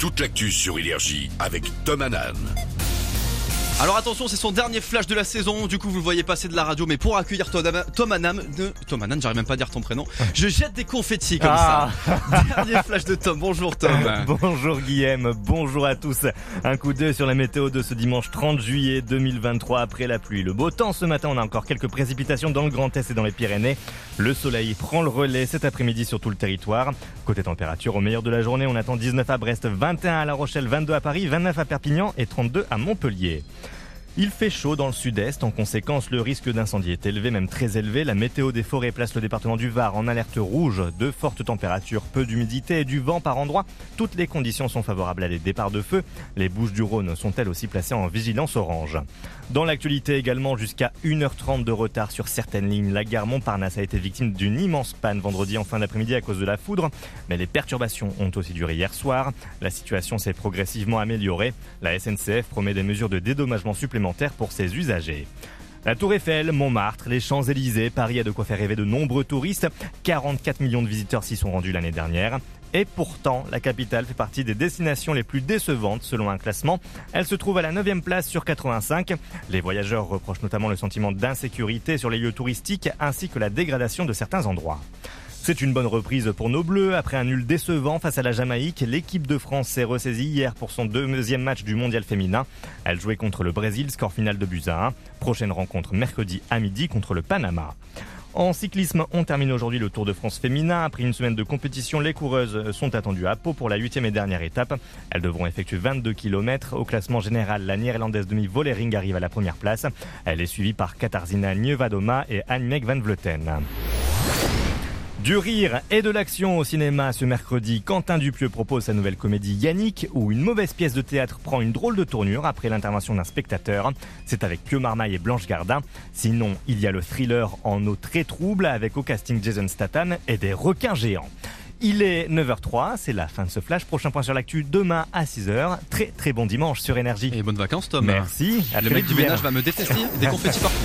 Toute l'actu sur Énergie avec Tom Hanan. Alors attention, c'est son dernier flash de la saison. Du coup, vous le voyez passer de la radio, mais pour accueillir Tom, Tom Anam, de, Tom Anam, j'arrive même pas à dire ton prénom. Je jette des confettis comme Ah. ça. Dernier flash de Tom. Bonjour Tom. Bonjour Guillaume, bonjour à tous. Un coup d'œil sur la météo de ce dimanche 30 juillet 2023 après la pluie. Le beau temps ce matin, on a encore quelques précipitations dans le Grand Est et dans les Pyrénées. Le soleil prend le relais cet après-midi sur tout le territoire. Côté température, au meilleur de la journée, on attend 19 à Brest, 21 à La Rochelle, 22 à Paris, 29 à Perpignan et 32 à Montpellier. Il fait chaud dans le sud-est, en conséquence le risque d'incendie est élevé, même très élevé. La météo des forêts place le département du Var en alerte rouge, de fortes températures, peu d'humidité et du vent par endroits. Toutes les conditions sont favorables à des départs de feu. Les Bouches du Rhône sont elles aussi placées en vigilance orange. Dans l'actualité également, jusqu'à 1h30 de retard sur certaines lignes. La gare Montparnasse a été victime d'une immense panne vendredi en fin d'après-midi à cause de la foudre, mais les perturbations ont aussi duré hier soir. La situation s'est progressivement améliorée. La SNCF promet des mesures de dédommagement supplémentaires pour ses usagers. La Tour Eiffel, Montmartre, les Champs-Élysées, Paris a de quoi faire rêver de nombreux touristes. 44 millions de visiteurs s'y sont rendus l'année dernière. Et pourtant, la capitale fait partie des destinations les plus décevantes selon un classement. Elle se trouve à la 9e place sur 85. Les voyageurs reprochent notamment le sentiment d'insécurité sur les lieux touristiques ainsi que la dégradation de certains endroits. C'est une bonne reprise pour nos Bleus. Après un nul décevant face à la Jamaïque, l'équipe de France s'est ressaisie hier pour son deuxième match du mondial féminin. Elle jouait contre le Brésil, score final de buts à 1. Prochaine rencontre mercredi à midi contre le Panama. En cyclisme, on termine aujourd'hui le Tour de France féminin. Après une semaine de compétition, les coureuses sont attendues à Pau pour la huitième et dernière étape. Elles devront effectuer 22 km. Au classement général, la néerlandaise demi Vollering arrive à la première place. Elle est suivie par Katarzyna Niewedoma et Annemiek van Vleuten. Du rire et de l'action au cinéma ce mercredi, Quentin Dupieux propose sa nouvelle comédie Yannick, où une mauvaise pièce de théâtre prend une drôle de tournure après l'intervention d'un spectateur. C'est avec Pio Marmaille et Blanche Gardin. Sinon, il y a le thriller en eau très trouble avec au casting Jason Statham et des requins géants. Il est 9h03, c'est la fin de ce flash. Prochain point sur l'actu demain à 6h. Très très bon dimanche sur Énergie. Et bonnes vacances Tom. Merci. À Le mec du ménage va me détester. Des confettis partout.